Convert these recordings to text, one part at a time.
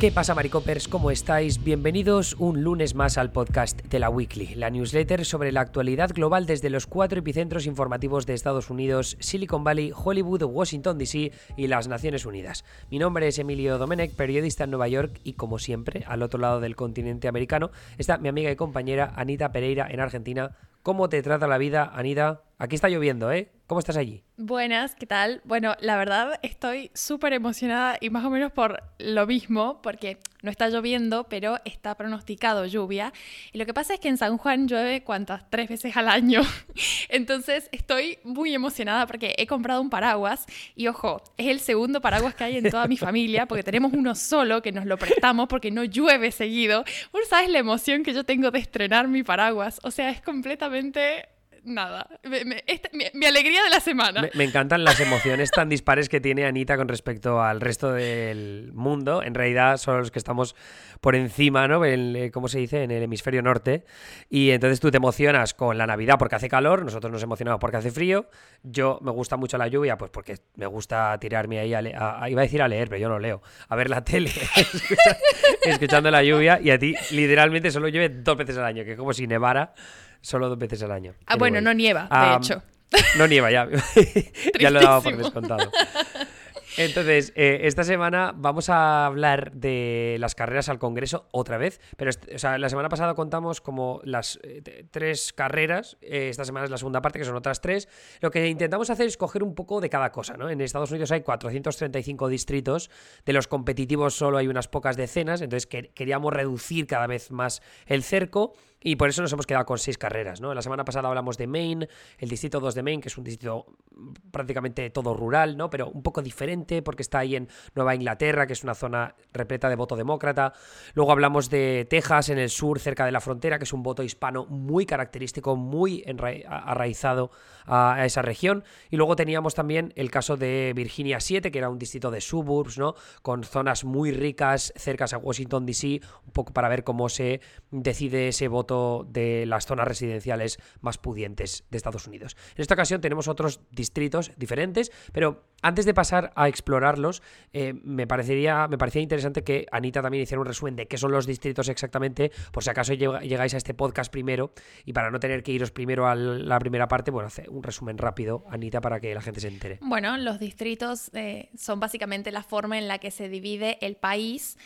¿Qué pasa, Maricopers? ¿Cómo estáis? Bienvenidos un lunes más al podcast de la Weekly, la newsletter sobre la actualidad global desde los cuatro epicentros informativos de Estados Unidos, Silicon Valley, Hollywood, Washington DC y las Naciones Unidas. Mi nombre es Emilio Domenech, periodista en Nueva York y, como siempre, al otro lado del continente americano está mi amiga y compañera Anita Pereira en Argentina. ¿Cómo te trata la vida, Anita? Aquí está lloviendo, ¿eh? ¿Cómo estás allí? Buenas, ¿qué tal? Bueno, la verdad estoy súper emocionada y más o menos por lo mismo, porque no está lloviendo, pero está pronosticado lluvia. Y lo que pasa es que en San Juan llueve cuántas, tres veces al año. Entonces estoy muy emocionada porque he comprado un paraguas y ojo, es el segundo paraguas que hay en toda mi familia, porque tenemos uno solo que nos lo prestamos porque no llueve seguido. Vos sabes la emoción que yo tengo de estrenar mi paraguas. O sea, es completamente nada. mi, alegría de la semana. Me, encantan las emociones tan dispares que tiene Anita con respecto al resto del mundo. En realidad son los que estamos por encima, ¿no? Eh, ¿Cómo se dice? En el hemisferio norte. Y entonces tú te emocionas con la Navidad porque hace calor, nosotros nos emocionamos porque hace frío. Yo me gusta mucho la lluvia, pues porque me gusta tirarme ahí a, iba a decir a leer, pero yo no leo. A ver la tele, escuchando la lluvia. Y a ti literalmente solo llueve dos veces al año, que es como si nevara solo dos veces al año. Ah, bueno, no nieva, de hecho. No nieva, ya. ya lo daba por descontado. Entonces, eh, esta semana vamos a hablar de las carreras al Congreso otra vez, pero o sea, la semana pasada contamos como las eh, tres carreras, eh, esta semana es la segunda parte, que son otras tres. Lo que intentamos hacer es coger un poco de cada cosa, ¿no? En Estados Unidos hay 435 distritos, de los competitivos solo hay unas pocas decenas, entonces queríamos reducir cada vez más el cerco y por eso nos hemos quedado con seis carreras, ¿no? La semana pasada hablamos de Maine, el distrito 2 de Maine, que es un distrito prácticamente todo rural, ¿no? Pero un poco diferente porque está ahí en Nueva Inglaterra, que es una zona repleta de voto demócrata. Luego hablamos de Texas, en el sur, cerca de la frontera, que es un voto hispano muy característico, muy arraizado a esa región. Y luego teníamos también el caso de Virginia 7, que era un distrito de suburbs, ¿no? Con zonas muy ricas, cercas a Washington, D.C., un poco para ver cómo se decide ese voto de las zonas residenciales más pudientes de Estados Unidos. En esta ocasión tenemos otros distritos diferentes, pero antes de pasar a explorarlos, eh, me, parecería, me parecía interesante que Anita también hiciera un resumen de qué son los distritos exactamente, por si acaso llegáis a este podcast primero, y para no tener que iros primero a la primera parte, bueno, hace un resumen rápido, Anita, para que la gente se entere. Bueno, los distritos eh, son básicamente la forma en la que se divide el país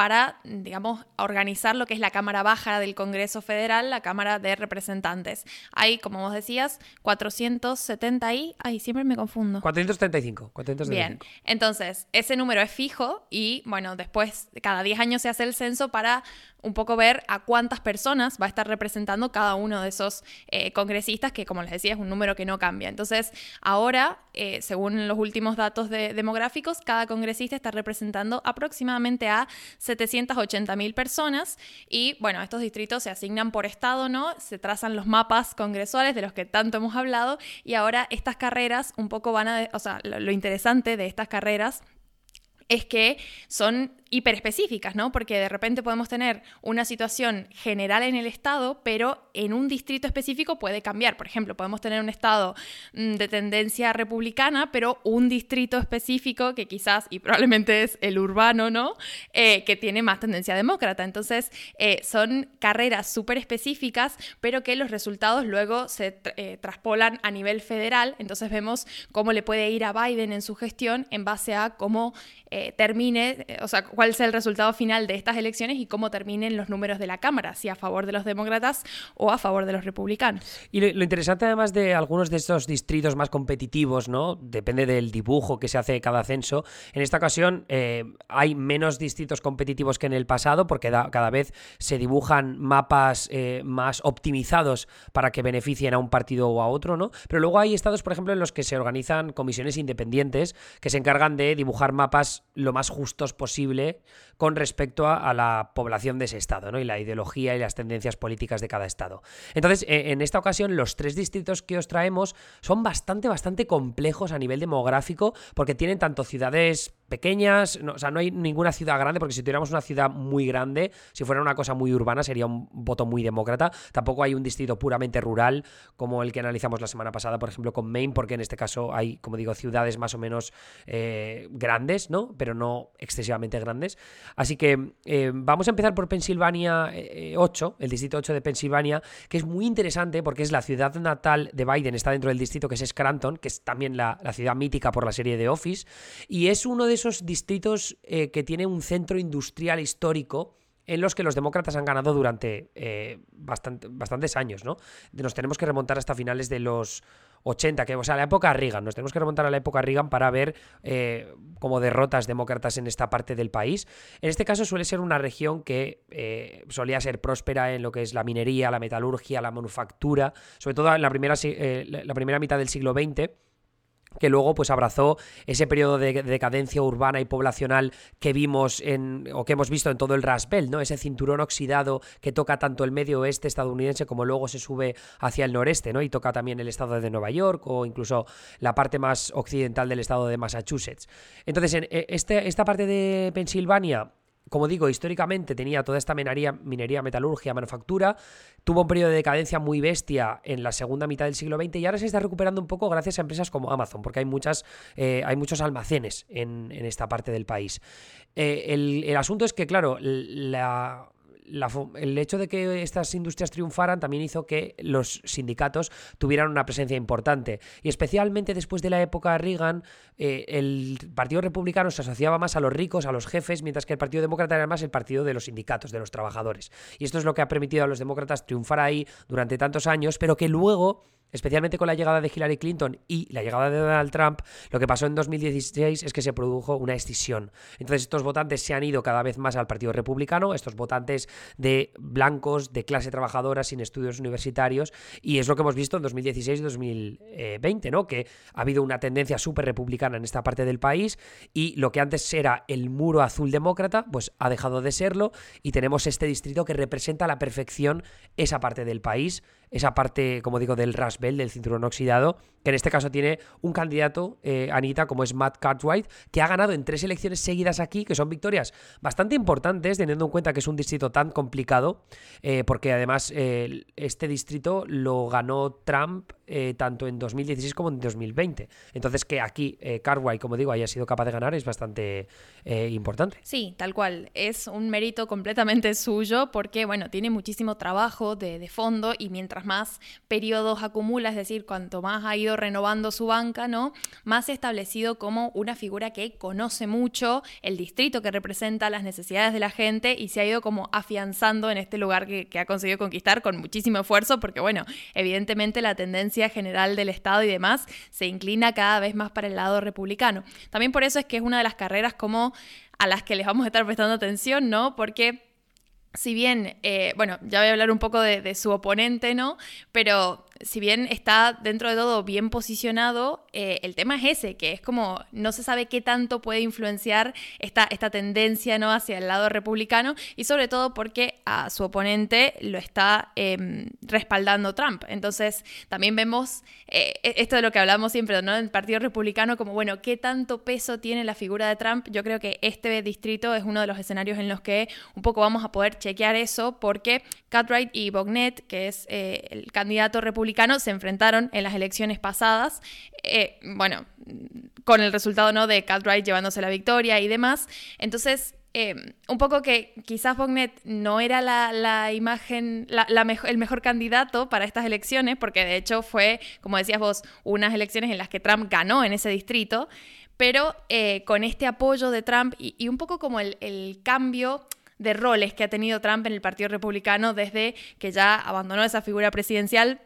para, digamos, organizar lo que es la Cámara Baja del Congreso Federal, la Cámara de Representantes. Hay, como vos decías, 470 y... Ay, siempre me confundo. 475. 475. Bien, entonces, ese número es fijo y, bueno, después, cada 10 años se hace el censo para un poco ver a cuántas personas va a estar representando cada uno de esos eh, congresistas, que como les decía es un número que no cambia. Entonces, ahora, eh, según los últimos datos demográficos, cada congresista está representando aproximadamente a 780 mil personas y bueno, estos distritos se asignan por estado, ¿no? Se trazan los mapas congresuales de los que tanto hemos hablado y ahora estas carreras un poco van a, o sea, lo interesante de estas carreras es que son hiperespecíficas, ¿no? Porque de repente podemos tener una situación general en el estado, pero en un distrito específico puede cambiar. Por ejemplo, podemos tener un estado mm, de tendencia republicana, pero un distrito específico que quizás, y probablemente es el urbano, ¿no? Eh, que tiene más tendencia demócrata. Entonces, eh, son carreras súper específicas, pero que los resultados luego se eh, traspolan a nivel federal. Entonces vemos cómo le puede ir a Biden en su gestión en base a cómo termine, o sea, cuál sea el resultado final de estas elecciones y cómo terminen los números de la Cámara, si a favor de los demócratas o a favor de los republicanos. Y lo, interesante además de algunos de estos distritos más competitivos, ¿no? Depende del dibujo que se hace de cada censo. En esta ocasión eh, hay menos distritos competitivos que en el pasado porque cada vez se dibujan mapas eh, más optimizados para que beneficien a un partido o a otro, ¿no? Pero luego hay estados, por ejemplo, en los que se organizan comisiones independientes que se encargan de dibujar mapas lo más justos posible con respecto a, la población de ese estado, ¿no? Y la ideología y las tendencias políticas de cada estado. Entonces, e, en esta ocasión, los tres distritos que os traemos son bastante, bastante complejos a nivel demográfico, porque tienen tanto ciudades pequeñas, o sea, no hay ninguna ciudad grande, porque si tuviéramos una ciudad muy grande, si fuera una cosa muy urbana, sería un voto muy demócrata. Tampoco hay un distrito puramente rural, como el que analizamos la semana pasada, por ejemplo, con Maine, porque en este caso hay, como digo, ciudades más o menos eh, grandes, ¿no? Pero no excesivamente grandes. Así que eh, vamos a empezar por Pensilvania 8, el distrito 8 de Pensilvania, que es muy interesante porque es la ciudad natal de Biden, está dentro del distrito que es Scranton, que es también la, la ciudad mítica por la serie de Office, y es uno de esos distritos eh, que tiene un centro industrial histórico en los que los demócratas han ganado durante eh, bastantes años, ¿no? Nos tenemos que remontar hasta finales de los 80, que, o sea, la época Reagan, nos tenemos que remontar a la época Reagan para ver eh, como derrotas demócratas en esta parte del país. En este caso suele ser una región que solía ser próspera en lo que es la minería, la metalurgia, la manufactura, sobre todo en la primera, la primera mitad del siglo XX que luego pues abrazó ese periodo de decadencia urbana y poblacional que vimos en o que hemos visto en todo el Rust ¿no? Ese cinturón oxidado que toca tanto el medio oeste estadounidense como luego se sube hacia el noreste, ¿no? Y toca también el estado de Nueva York o incluso la parte más occidental del estado de Massachusetts. Entonces, en e, este, esta parte de Pensilvania como digo, históricamente tenía toda esta minería, minería, metalurgia, manufactura, tuvo un periodo de decadencia muy bestia en la segunda mitad del siglo XX y ahora se está recuperando un poco gracias a empresas como Amazon, porque hay, muchas, eh, hay muchos almacenes en, esta parte del país. Eh, el, asunto es que, claro, la, el hecho de que estas industrias triunfaran también hizo que los sindicatos tuvieran una presencia importante. Y especialmente después de la época Reagan, eh, el Partido Republicano se asociaba más a los ricos, a los jefes, mientras que el Partido Demócrata era más el partido de los sindicatos, de los trabajadores. Y esto es lo que ha permitido a los demócratas triunfar ahí durante tantos años, pero que luego especialmente con la llegada de Hillary Clinton y la llegada de Donald Trump, lo que pasó en 2016 es que se produjo una escisión. Entonces estos votantes se han ido cada vez más al Partido Republicano, estos votantes de blancos, de clase trabajadora, sin estudios universitarios, y es lo que hemos visto en 2016 y 2020, ¿no? Que ha habido una tendencia súper republicana en esta parte del país y lo que antes era el muro azul demócrata, pues ha dejado de serlo y tenemos este distrito que representa a la perfección esa parte del país esa parte, como digo, del Raspberry, del cinturón oxidado, que en este caso tiene un candidato, eh, Anita, como es Matt Cartwright, que ha ganado en tres elecciones seguidas aquí, que son victorias bastante importantes, teniendo en cuenta que es un distrito tan complicado, eh, porque además eh, este distrito lo ganó Trump tanto en 2016 como en 2020. Entonces, que aquí Cartwright, como digo, haya sido capaz de ganar es bastante importante. Sí, tal cual. Es un mérito completamente suyo, porque, bueno, tiene muchísimo trabajo de, de fondo y mientras más periodos acumula, es decir, cuanto más ha ido renovando su banca, ¿no? Más establecido como una figura que conoce mucho el distrito que representa las necesidades de la gente y se ha ido como afianzando en este lugar que, ha conseguido conquistar con muchísimo esfuerzo, porque bueno, evidentemente la tendencia general del Estado y demás se inclina cada vez más para el lado republicano. También por eso es que es una de las carreras como a las que les vamos a estar prestando atención, ¿no? Porque si bien, eh, bueno, ya voy a hablar un poco de, de, su oponente, ¿no? Pero si bien está dentro de todo bien posicionado, eh, el tema es ese, que es como no se sabe qué tanto puede influenciar esta, esta tendencia ¿no? hacia el lado republicano y sobre todo porque a su oponente lo está em, respaldando Trump. Entonces también vemos eh, e-, esto de lo que hablamos siempre, ¿no? El Partido Republicano como, bueno, ¿qué tanto peso tiene la figura de Trump? Yo creo que este distrito es uno de los escenarios en los que un poco vamos a poder chequear eso porque Cartwright y Bognet, que es eh, el candidato republicano, se enfrentaron en las elecciones pasadas, eh, bueno, con el resultado ¿no? de Cartwright llevándose la victoria y demás. Entonces, eh, un poco que quizás Bognet no era la, imagen, el mejor candidato para estas elecciones, porque de hecho fue, como decías vos, unas elecciones en las que Trump ganó en ese distrito, pero eh, con este apoyo de Trump y, un poco como el, el cambio de roles que ha tenido Trump en el Partido Republicano desde que ya abandonó esa figura presidencial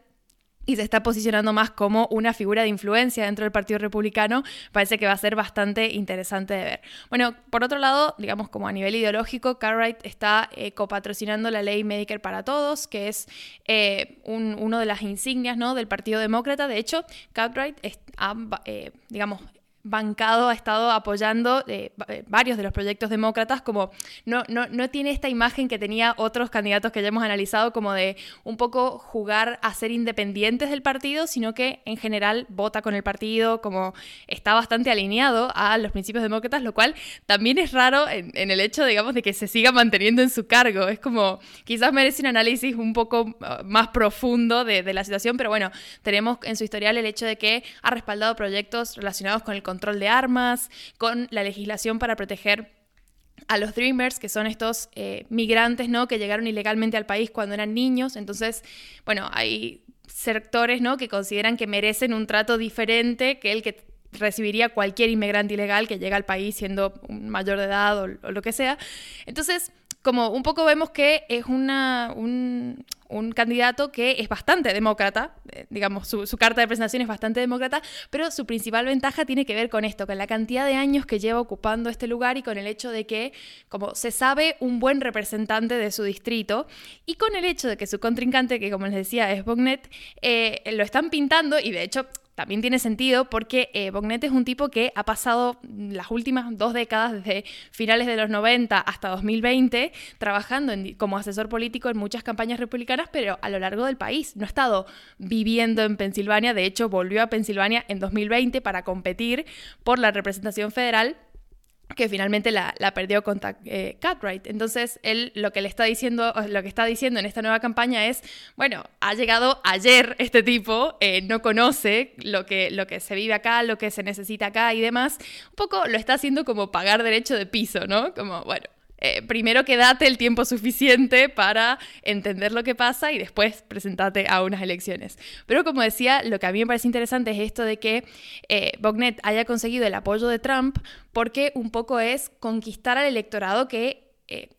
y se está posicionando más como una figura de influencia dentro del Partido Republicano, parece que va a ser bastante interesante de ver. Bueno, por otro lado, digamos como a nivel ideológico, Cartwright está eh, copatrocinando la ley Medicare para todos, que es eh, uno de las insignias ¿no? del Partido Demócrata. De hecho, Cartwright ha, eh, digamos, bancado, ha estado apoyando eh, eh, varios de los proyectos demócratas, como no, no, no, tiene esta imagen que tenía otros candidatos que ya hemos analizado, como de un poco jugar a ser independientes del partido, sino que en general vota con el partido, como está bastante alineado a los principios demócratas, lo cual también es raro en, el hecho, digamos, de que se siga manteniendo en su cargo. Es como, quizás merece un análisis un poco uh, más profundo de, de la situación, pero bueno, tenemos en su historial el hecho de que ha respaldado proyectos relacionados con el control de armas, con la legislación para proteger a los Dreamers, que son estos eh, migrantes ¿no? que llegaron ilegalmente al país cuando eran niños. Entonces, bueno, hay sectores ¿no? que consideran que merecen un trato diferente que el que recibiría cualquier inmigrante ilegal que llega al país siendo mayor de edad o lo que sea. Entonces, como un poco vemos que es una, un, candidato que es bastante demócrata, eh, digamos, su, carta de presentación es bastante demócrata, pero su principal ventaja tiene que ver con esto, con la cantidad de años que lleva ocupando este lugar y con el hecho de que, como se sabe, un buen representante de su distrito, y con el hecho de que su contrincante, que como les decía es Bognet, eh, lo están pintando, y de hecho también tiene sentido porque eh, Bognet es un tipo que ha pasado las últimas dos décadas, desde finales de los 90 hasta 2020, trabajando como asesor político en muchas campañas republicanas, pero a lo largo del país. No ha estado viviendo en Pensilvania, de hecho volvió a Pensilvania en 2020 para competir por la representación federal que finalmente la, perdió contra eh, Cartwright. Entonces, él lo que le está diciendo, lo que está diciendo en esta nueva campaña es, bueno, ha llegado ayer este tipo, eh, no conoce lo que, lo que se vive acá, lo que se necesita acá y demás. Un poco lo está haciendo como pagar derecho de piso, ¿no? Como, bueno, eh, primero que date el tiempo suficiente para entender lo que pasa y después presentate a unas elecciones. Pero como decía, lo que a mí me parece interesante es esto de que eh, Bognet haya conseguido el apoyo de Trump porque un poco es conquistar al electorado que eh,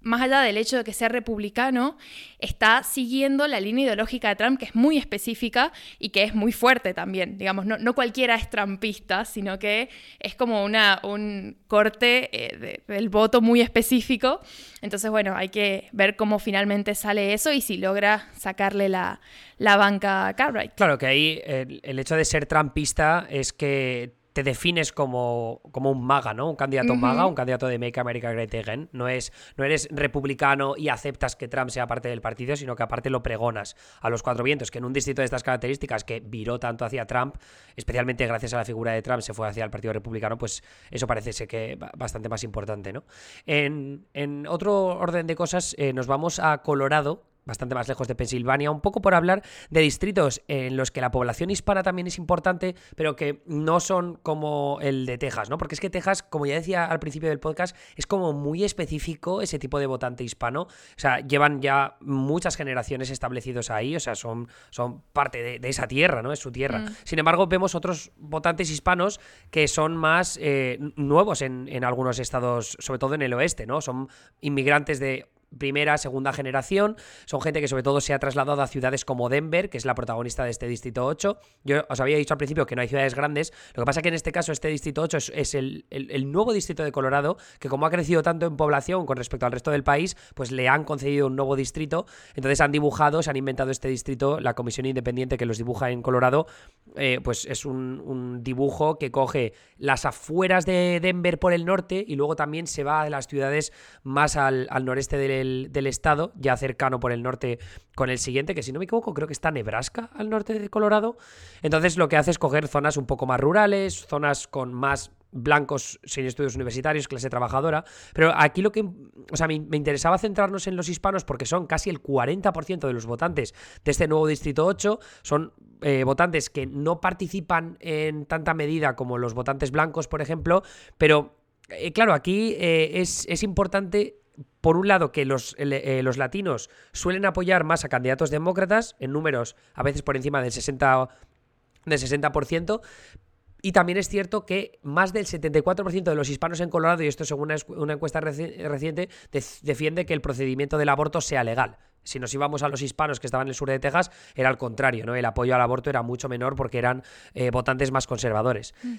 más allá del hecho de que sea republicano, está siguiendo la línea ideológica de Trump, que es muy específica y que es muy fuerte también. Digamos, no, cualquiera es trumpista, sino que es como una, un corte eh, del voto muy específico. Entonces, bueno, hay que ver cómo finalmente sale eso y si logra sacarle la, banca a Cartwright. Claro que ahí el, el hecho de ser trumpista es que te defines como, como un maga, ¿no? Un candidato maga, un candidato de Make America Great Again. No, es, no eres republicano y aceptas que Trump sea parte del partido, sino que aparte lo pregonas a los cuatro vientos, que en un distrito de estas características que viró tanto hacia Trump, especialmente gracias a la figura de Trump, se fue hacia el Partido Republicano, pues eso parece ser que bastante más importante, ¿no? En, otro orden de cosas, eh, nos vamos a Colorado, bastante más lejos de Pensilvania, un poco por hablar de distritos en los que la población hispana también es importante, pero que no son como el de Texas, ¿no? Porque es que Texas, como ya decía al principio del podcast, es como muy específico ese tipo de votante hispano. O sea, llevan ya muchas generaciones establecidos ahí, o sea, son, son parte de, esa tierra, ¿no? Es su tierra. Mm. Sin embargo, vemos otros votantes hispanos que son más eh, nuevos en, en algunos estados, sobre todo en el oeste, ¿no? Son inmigrantes de primera, segunda generación. Son gente que sobre todo se ha trasladado a ciudades como Denver, que es la protagonista de este Distrito 8. Yo os había dicho al principio que no hay ciudades grandes. Lo que pasa que en este caso este Distrito 8 es, el, nuevo distrito de Colorado, que como ha crecido tanto en población con respecto al resto del país, pues le han concedido un nuevo distrito. Entonces han dibujado, se han inventado este distrito, la comisión independiente que los dibuja en Colorado, eh, pues es un, dibujo que coge las afueras de Denver por el norte y luego también se va a las ciudades más al, al noreste del estado, ya cercano por el norte con el siguiente, que si no me equivoco creo que está Nebraska al norte de Colorado. Entonces lo que hace es coger zonas un poco más rurales, zonas con más blancos sin estudios universitarios, clase trabajadora. Pero aquí lo que, o sea, me, interesaba centrarnos en los hispanos porque son casi el 40% de los votantes de este nuevo Distrito 8. Son eh, votantes que no participan en tanta medida como los votantes blancos, por ejemplo. Pero, eh, claro, aquí eh, es, es importante por un lado, que los, eh, los, latinos suelen apoyar más a candidatos demócratas, en números a veces por encima del 60%, del 60% y también es cierto que más del 74% de los hispanos en Colorado, y esto según una, encuesta reciente, defiende que el procedimiento del aborto sea legal. Si nos íbamos a los hispanos que estaban en el sur de Texas, era al contrario, ¿no? El apoyo al aborto era mucho menor porque eran eh, votantes más conservadores. Mm.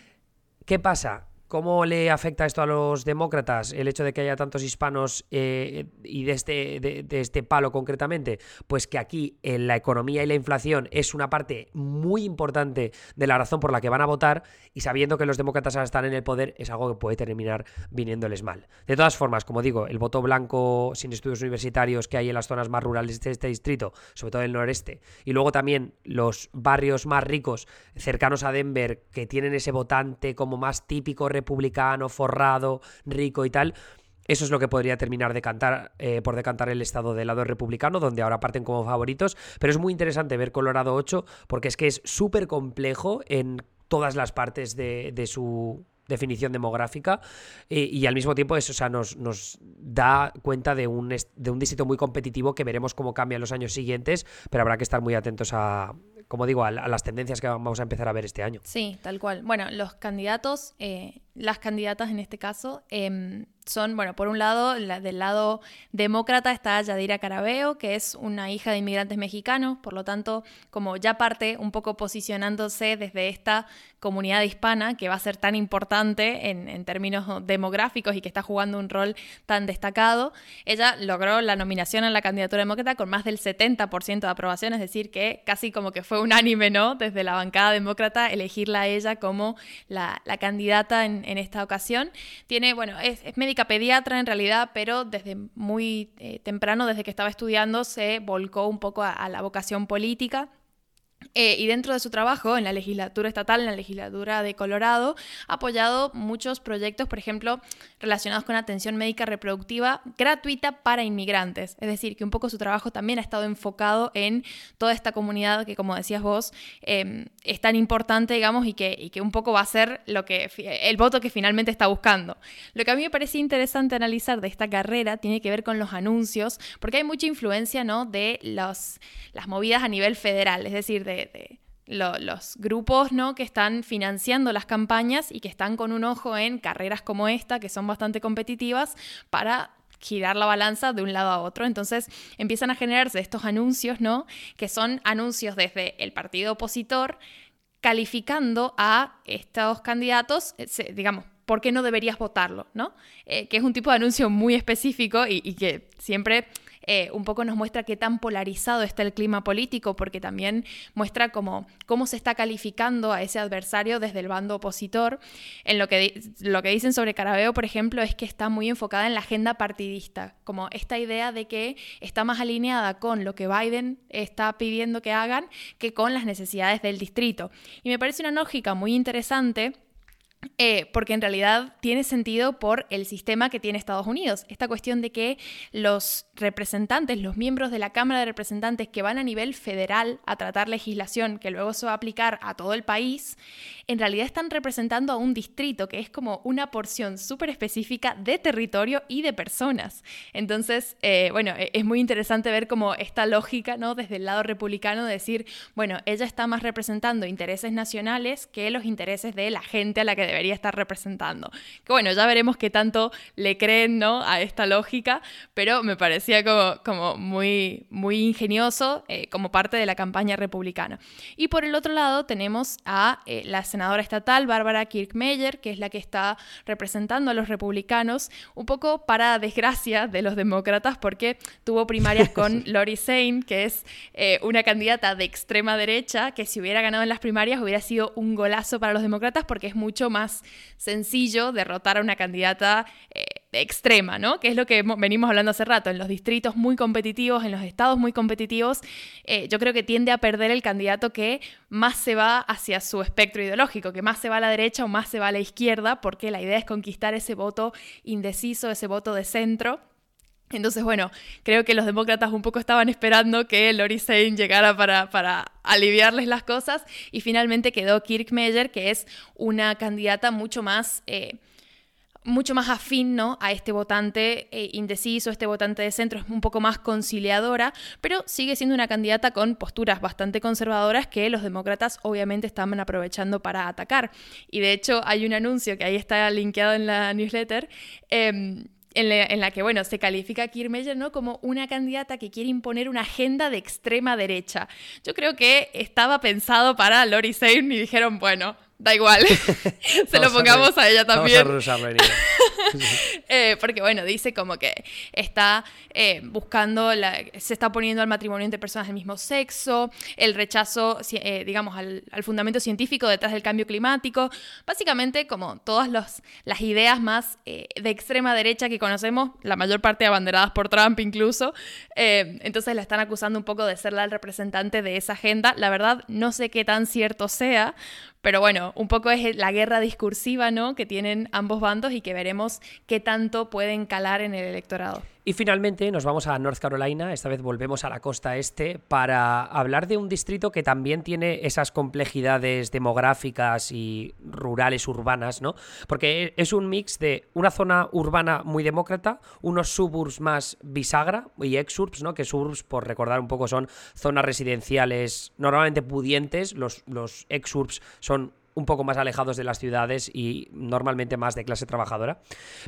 ¿Qué pasa? ¿Cómo le afecta esto a los demócratas, el hecho de que haya tantos hispanos eh, y de este, de, este palo concretamente? Pues que aquí en la economía y la inflación es una parte muy importante de la razón por la que van a votar y sabiendo que los demócratas ahora están en el poder es algo que puede terminar viniéndoles mal. De todas formas, como digo, el voto blanco sin estudios universitarios que hay en las zonas más rurales de este distrito, sobre todo en el noreste, y luego también los barrios más ricos cercanos a Denver que tienen ese votante como más típico republicano, forrado, rico y tal. Eso es lo que podría terminar de cantar, eh, por decantar el estado del lado republicano, donde ahora parten como favoritos. Pero es muy interesante ver Colorado 8 porque es que es súper complejo en todas las partes de, su definición demográfica y al mismo tiempo eso nos, nos da cuenta de un, de un distrito muy competitivo que veremos cómo cambia en los años siguientes, pero habrá que estar muy atentos a, como digo, a, las tendencias que vamos a empezar a ver este año. Sí, tal cual. Bueno, los candidatos, eh, las candidatas en este caso, em, son, bueno, por un lado, del lado demócrata está Yadira Carabeo, que es una hija de inmigrantes mexicanos, por lo tanto, como ya parte un poco posicionándose desde esta comunidad hispana que va a ser tan importante en, en términos demográficos y que está jugando un rol tan destacado, ella logró la nominación en la candidatura demócrata con más del 70% de aprobación, es decir, que casi como que fue unánime, ¿no? Desde la bancada demócrata, elegirla a ella como la, la candidata en, en, esta ocasión. Tiene, bueno, es, es médica pediatra en realidad, pero desde muy eh, temprano, desde que estaba estudiando, se volcó un poco a la vocación política. Eh, y dentro de su trabajo en la legislatura estatal, en la legislatura de Colorado, ha apoyado muchos proyectos, por ejemplo, relacionados con atención médica reproductiva gratuita para inmigrantes. Es decir, que un poco su trabajo también ha estado enfocado en toda esta comunidad que, como decías vos, em, es tan importante, digamos, y que, y que un poco va a ser lo que, el voto que finalmente está buscando. Lo que a mí me parecía interesante analizar de esta carrera tiene que ver con los anuncios, porque hay mucha influencia ¿no? de los, las movidas a nivel federal, es decir, de los grupos ¿no? que están financiando las campañas y que están con un ojo en carreras como esta, que son bastante competitivas, para girar la balanza de un lado a otro. Entonces empiezan a generarse estos anuncios, ¿no? Que son anuncios desde el partido opositor calificando a estos candidatos, eh, digamos, ¿por qué no deberías votarlo? ¿no? Eh, que es un tipo de anuncio muy específico y que siempre eh, un poco nos muestra qué tan polarizado está el clima político, porque también muestra cómo, cómo se está calificando a ese adversario desde el bando opositor. En lo que, lo que dicen sobre Carabeo, por ejemplo, es que está muy enfocada en la agenda partidista, como esta idea de que está más alineada con lo que Biden está pidiendo que hagan que con las necesidades del distrito. Y me parece una lógica muy interesante eh, porque en realidad tiene sentido por el sistema que tiene Estados Unidos. Esta cuestión de que los representantes, los miembros de la Cámara de Representantes que van a nivel federal a tratar legislación que luego se va a aplicar a todo el país, en realidad están representando a un distrito que es como una porción súper específica de territorio y de personas. Entonces, eh, bueno, e-, es muy interesante ver como esta lógica, ¿no? Desde el lado republicano, de decir, bueno, ella está más representando intereses nacionales que los intereses de la gente a la que debería estar representando. Que bueno, ya veremos qué tanto le creen ¿no? a esta lógica, pero me parecía como, como muy, muy ingenioso eh, como parte de la campaña republicana. Y por el otro lado tenemos a eh, la senadora estatal Bárbara Kirkmeyer, que es la que está representando a los republicanos, un poco para desgracia de los demócratas, porque tuvo primarias con Lori Sain, que es eh, una candidata de extrema derecha, que si hubiera ganado en las primarias hubiera sido un golazo para los demócratas porque es mucho más sencillo derrotar a una candidata eh, extrema, ¿no? Que es lo que venimos hablando hace rato. En los distritos muy competitivos, en los estados muy competitivos, eh, yo creo que tiende a perder el candidato que más se va hacia su espectro ideológico, que más se va a la derecha o más se va a la izquierda, porque la idea es conquistar ese voto indeciso, ese voto de centro. Entonces, bueno, creo que los demócratas un poco estaban esperando que Lori Sain llegara para, para aliviarles las cosas y finalmente quedó Kirk Meyer, que es una candidata mucho más... Eh, mucho más afín ¿no? a este votante eh, indeciso, este votante de centro, es un poco más conciliadora, pero sigue siendo una candidata con posturas bastante conservadoras que los demócratas obviamente estaban aprovechando para atacar. Y de hecho hay un anuncio que ahí está linkeado en la newsletter. Em, en la, que, bueno, se califica a Kirchner ¿no? como una candidata que quiere imponer una agenda de extrema derecha. Yo creo que estaba pensado para Lori Sain y dijeron, bueno, da igual. Se lo pongamos a, ella también. Vamos a eh, porque bueno, dice como que está eh, buscando, la, se está poniendo al matrimonio entre personas del mismo sexo, el rechazo, eh, digamos, al, fundamento científico detrás del cambio climático. Básicamente como todas los, las ideas más de extrema derecha que conocemos, la mayor parte abanderadas por Trump incluso. entonces la están acusando un poco de ser la representante de esa agenda. La verdad, no sé qué tan cierto sea, pero bueno, un poco es la guerra discursiva ¿no? que tienen ambos bandos y que veremos qué tanto pueden calar en el electorado. Y finalmente nos vamos a North Carolina, esta vez volvemos a la costa este, para hablar de un distrito que también tiene esas complejidades demográficas y rurales urbanas, ¿no? Porque es un mix de una zona urbana muy demócrata, unos suburbs más bisagra y exurbs, ¿no? Que suburbs, por recordar un poco, son zonas residenciales normalmente pudientes, los, los exurbs son un poco más alejados de las ciudades y normalmente más de clase trabajadora.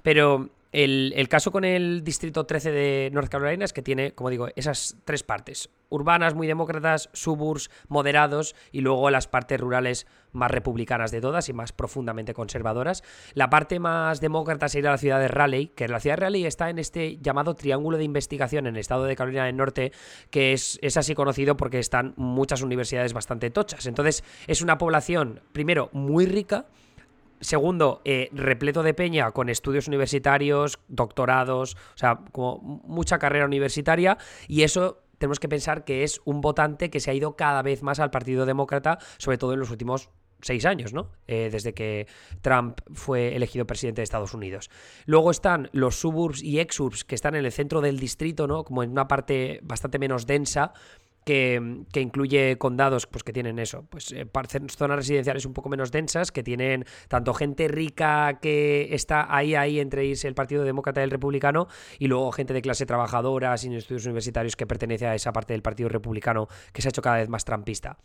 Pero el, caso con el Distrito 13 de North Carolina es que tiene, como digo, esas tres partes. Urbanas muy demócratas, suburbs moderados y luego las partes rurales más republicanas de todas y más profundamente conservadoras. La parte más demócrata sería la ciudad de Raleigh, que la ciudad de Raleigh está en este llamado triángulo de investigación en el estado de Carolina del Norte, que es, es así conocido porque están muchas universidades bastante tochas. Entonces es una población, primero, muy rica, Segundo, eh, repleto de peña con estudios universitarios, doctorados, o sea, como mucha carrera universitaria. Y eso tenemos que pensar que es un votante que se ha ido cada vez más al Partido Demócrata, sobre todo en los últimos seis años, ¿no? Eh, desde que Trump fue elegido presidente de Estados Unidos. Luego están los suburbs y exurbs que están en el centro del distrito, ¿no? Como en una parte bastante menos densa, que, incluye condados pues, que tienen eso, pues eh, zonas residenciales un poco menos densas, que tienen tanto gente rica que está ahí, ahí entre el Partido Demócrata y el Republicano, y luego gente de clase trabajadora, sin estudios universitarios, que pertenece a esa parte del Partido Republicano que se ha hecho cada vez más trumpista.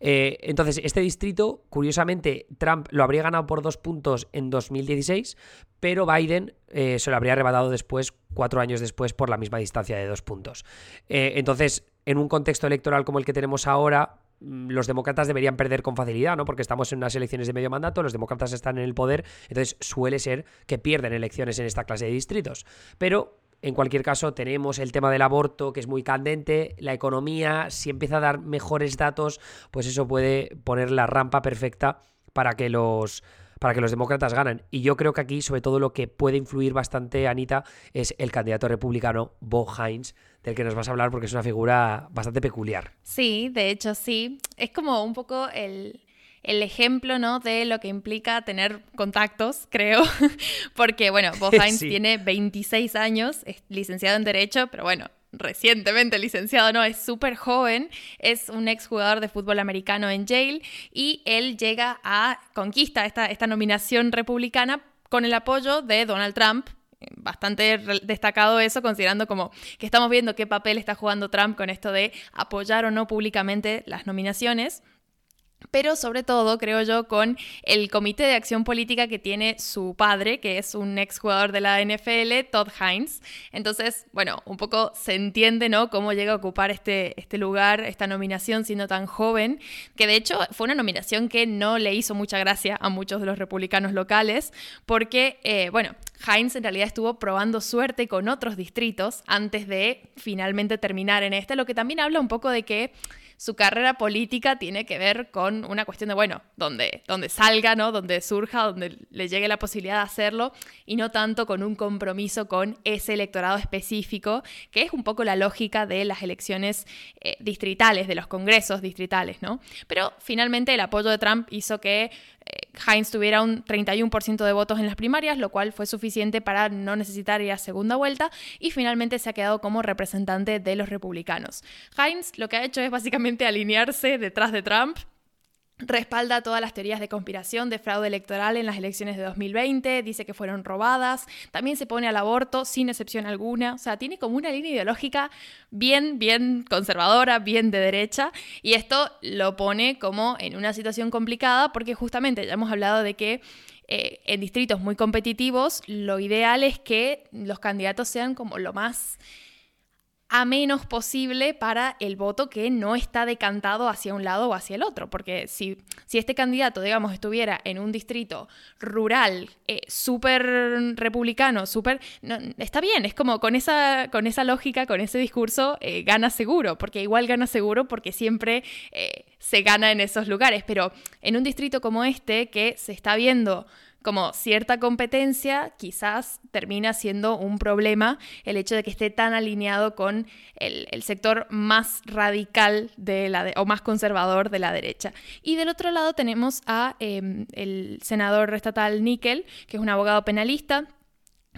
Eh, entonces, este distrito, curiosamente, Trump lo habría ganado por dos puntos en 2016, pero Biden eh, se lo habría arrebatado después, cuatro años después, por la misma distancia de dos puntos. entonces, en un contexto electoral como el que tenemos ahora, mm, los demócratas deberían perder con facilidad, ¿no? Porque estamos en unas elecciones de medio mandato, los demócratas están en el poder, entonces suele ser que pierden elecciones en esta clase de distritos. Pero en cualquier caso, tenemos el tema del aborto, que es muy candente, la economía, si empieza a dar mejores datos, pues eso puede poner la rampa perfecta para que los para que los demócratas ganen. Y yo creo que aquí, sobre todo, lo que puede influir bastante, Anita, es el candidato republicano, Bo Hines, del que nos vas a hablar porque es una figura bastante peculiar. Sí, de hecho sí. Es como un poco el, ejemplo, ¿no? De lo que implica tener contactos, creo. Porque, bueno, Bo Hines tiene 26 años, es licenciado en Derecho, pero bueno, recientemente licenciado, no, es súper joven, es un exjugador de fútbol americano en Yale y él llega a conquista esta, esta nominación republicana con el apoyo de Donald Trump, bastante destacado eso, considerando como que estamos viendo qué papel está jugando Trump con esto de apoyar o no públicamente las nominaciones pero sobre todo, creo yo, con el comité de acción política que tiene su padre, que es un exjugador de la NFL, Todd Hines. Entonces, bueno, un poco se entiende, ¿no?, cómo llega a ocupar este, este lugar, esta nominación siendo tan joven, que de hecho fue una nominación que no le hizo mucha gracia a muchos de los republicanos locales, porque, eh, bueno, Hines en realidad estuvo probando suerte con otros distritos antes de finalmente terminar en este, lo que también habla un poco de que su carrera política tiene que ver con una cuestión de, bueno, donde, donde salga, ¿no? Donde surja, donde le llegue la posibilidad de hacerlo, y no tanto con un compromiso con ese electorado específico, que es un poco la lógica de las elecciones eh, distritales, de los congresos distritales, ¿no? Pero finalmente el apoyo de Trump hizo que eh, Heinz tuviera un 31% de votos en las primarias, lo cual fue suficiente para no necesitar ir a segunda vuelta y finalmente se ha quedado como representante de los republicanos. Heinz lo que ha hecho es básicamente alinearse detrás de Trump respalda todas las teorías de conspiración de fraude electoral en las elecciones de 2020, dice que fueron robadas, también se pone al aborto sin excepción alguna, o sea, tiene como una línea ideológica bien, bien conservadora, bien de derecha, y esto lo pone como en una situación complicada porque justamente ya hemos hablado de que eh, en distritos muy competitivos lo ideal es que los candidatos sean como lo más a menos posible para el voto que no está decantado hacia un lado o hacia el otro. Porque si, si este candidato, digamos, estuviera en un distrito rural eh, súper republicano, súper... está bien, es como con esa, con esa lógica, con ese discurso, eh, gana seguro, porque igual gana seguro porque siempre eh, se gana en esos lugares. Pero en un distrito como este, que se está viendo como cierta competencia, quizás termina siendo un problema el hecho de que esté tan alineado con el, sector más radical de la o más conservador de la derecha. Y del otro lado tenemos a em, el senador estatal Nickel, que es un abogado penalista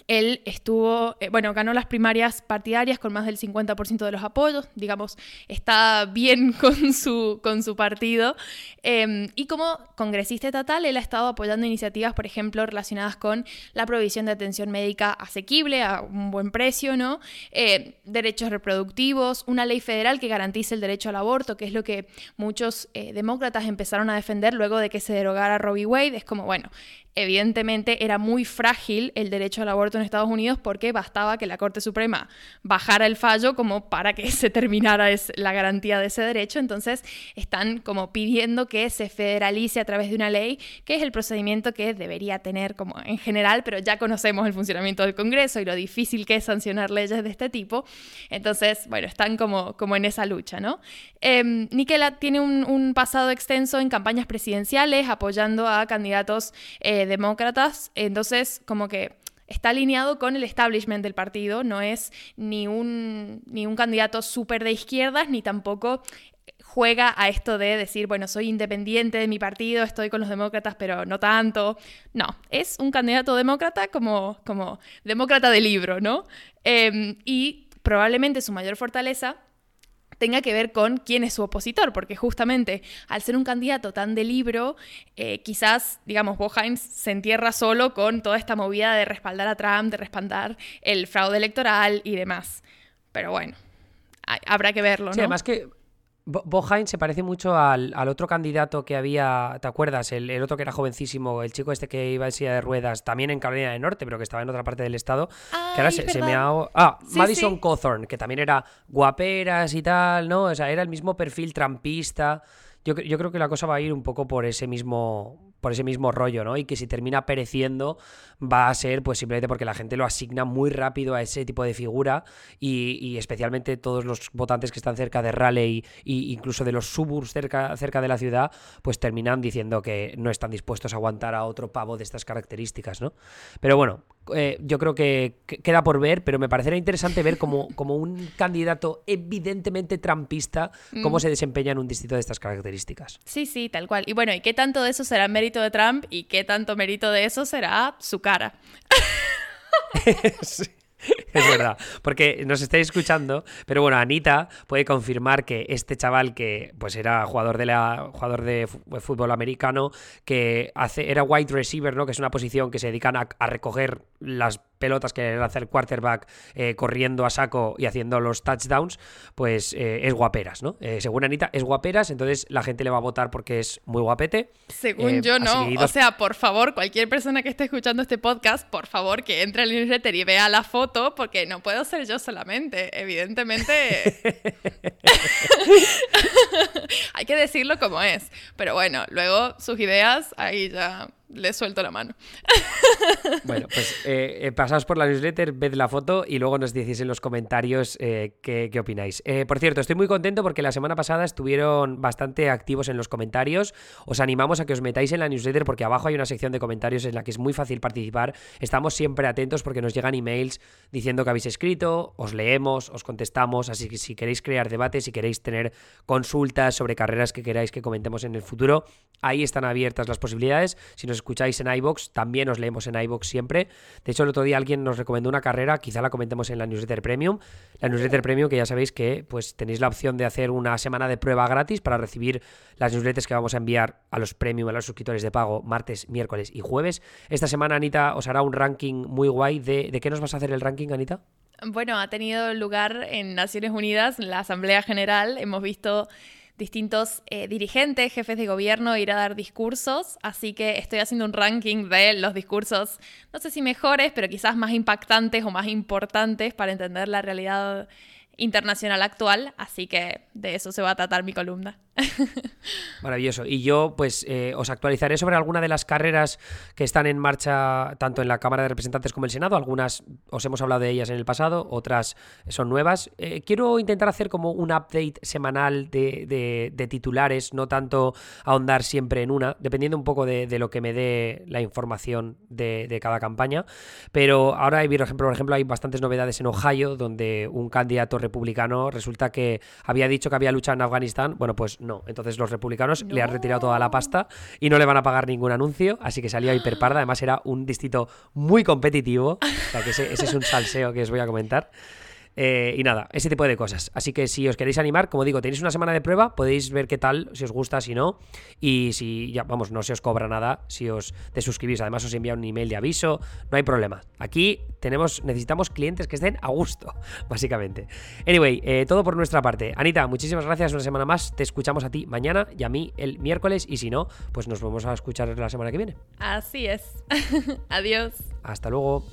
él estuvo, eh, bueno, ganó las primarias partidarias con más del 50% de los apoyos, digamos, está bien con su, con su partido. Em, y como congresista estatal, él ha estado apoyando iniciativas, por ejemplo, relacionadas con la provisión de atención médica asequible a un buen precio, ¿no? Eh, derechos reproductivos, una ley federal que garantice el derecho al aborto, que es lo que muchos eh, demócratas empezaron a defender luego de que se derogara Robbie Wade. Es como, bueno, evidentemente era muy frágil el derecho al aborto en Estados Unidos porque bastaba que la Corte Suprema bajara el fallo como para que se terminara la garantía de ese derecho. Entonces están como pidiendo que se federalice a través de una ley, que es el procedimiento que debería tener como en general, pero ya conocemos el funcionamiento del Congreso y lo difícil que es sancionar leyes de este tipo. Entonces, bueno, están como, como en esa lucha, ¿no? Eh, tiene un, pasado extenso en campañas presidenciales, apoyando a candidatos eh, demócratas, entonces como que está alineado con el establishment del partido, no es ni un, ni un candidato súper de izquierdas, ni tampoco juega a esto de decir, bueno, soy independiente de mi partido, estoy con los demócratas, pero no tanto. No, es un candidato demócrata como, como demócrata de libro, ¿no? Em, y probablemente su mayor fortaleza tenga que ver con quién es su opositor, porque justamente al ser un candidato tan de libro, eh, quizás, digamos, Bo se entierra solo con toda esta movida de respaldar a Trump, de respaldar el fraude electoral y demás. Pero bueno, habrá que verlo, ¿no? Sí, además que Bohain se parece mucho al, otro candidato que había, ¿te acuerdas? El, otro que era jovencísimo, el chico este que iba en silla de ruedas, también en Carolina del Norte, pero que estaba en otra parte del estado. que ahora se, me ha... Ah, Madison Cawthorn, que también era guaperas y tal, ¿no? O sea, era el mismo perfil trampista. Yo, yo creo que la cosa va a ir un poco por ese mismo por ese mismo rollo, ¿no? Y que si termina pereciendo va a ser pues simplemente porque la gente lo asigna muy rápido a ese tipo de figura y, especialmente todos los votantes que están cerca de Raleigh e incluso de los suburbs cerca, cerca de la ciudad, pues terminan diciendo que no están dispuestos a aguantar a otro pavo de estas características, ¿no? Pero bueno, eh, yo creo que queda por ver, pero me parecerá interesante ver como, como un candidato evidentemente trampista, cómo mm. se desempeña en un distrito de estas características. Sí, sí, tal cual. Y bueno, ¿y qué tanto de eso será mérito de Trump y qué tanto mérito de eso será su cara. Es verdad, porque nos estáis escuchando, pero bueno, Anita puede confirmar que este chaval que pues era jugador de la jugador de fútbol americano que hace era wide receiver, ¿no? Que es una posición que se dedican a, a recoger las pelotas que hace el quarterback eh, corriendo a saco y haciendo los touchdowns, pues eh, es guaperas, ¿no? Eh, según Anita, es guaperas, entonces la gente le va a votar porque es muy guapete. Según yo, no. O sea, por favor, cualquier persona que esté escuchando este podcast, por favor, que entre al newsletter y vea la foto, porque no puedo ser yo solamente. Evidentemente. Hay que decirlo como es. Pero bueno, luego sus ideas, ahí ya le suelto la mano. Bueno, pues eh, eh, pasaos por la newsletter, ved la foto y luego nos decís en los comentarios eh, qué, opináis. por cierto, estoy muy contento porque la semana pasada estuvieron bastante activos en los comentarios. Os animamos a que os metáis en la newsletter porque abajo hay una sección de comentarios en la que es muy fácil participar. Estamos siempre atentos porque nos llegan emails diciendo que habéis escrito, os leemos, os contestamos. Así que si queréis crear debates, si queréis tener consultas sobre carreras que queráis que comentemos en el futuro, ahí están abiertas las posibilidades. Si escucháis en iBox, también os leemos en iBox siempre. De hecho, el otro día alguien nos recomendó una carrera, quizá la comentemos en la newsletter premium. La newsletter premium, que ya sabéis que pues tenéis la opción de hacer una semana de prueba gratis para recibir las newsletters que vamos a enviar a los premium, a los suscriptores de pago, martes, miércoles y jueves. Esta semana, Anita, os hará un ranking muy guay de. ¿De qué nos vas a hacer el ranking, Anita? Bueno, ha tenido lugar en Naciones Unidas, en la Asamblea General. Hemos visto distintos eh, dirigentes, jefes de gobierno ir a dar discursos, así que estoy haciendo un ranking de los discursos, no sé si mejores, pero quizás más impactantes o más importantes para entender la realidad internacional actual, así que de eso se va a tratar mi columna. Maravilloso. Y yo, pues, eh, os actualizaré sobre alguna de las carreras que están en marcha tanto en la Cámara de Representantes como en el Senado. Algunas os hemos hablado de ellas en el pasado, otras son nuevas. Eh, quiero intentar hacer como un update semanal de, titulares, no tanto ahondar siempre en una, dependiendo un poco de, lo que me dé la información de, cada campaña. Pero ahora, ejemplo, por ejemplo, hay bastantes novedades en Ohio, donde un candidato republicano resulta que había dicho que había luchado en Afganistán. Bueno, pues no. Entonces los republicanos le han retirado toda la pasta y no le van a pagar ningún anuncio, así que salió hiperparda. Además era un distrito muy competitivo, o sea que ese es un salseo que os voy a comentar. Eh, y nada, ese tipo de cosas. Así que si os queréis animar, como digo, tenéis una semana de prueba, podéis ver qué tal, si os gusta, si no. Y si ya, vamos, no se os cobra nada si os desuscribís. Además, os envía un email de aviso, no hay problema. Aquí tenemos, necesitamos clientes que estén a gusto, básicamente. Anyway, eh, todo por nuestra parte. Anita, muchísimas gracias una semana más. Te escuchamos a ti mañana y a mí el miércoles. Y si no, pues nos vamos a escuchar la semana que viene. Así es. Adiós. Hasta luego.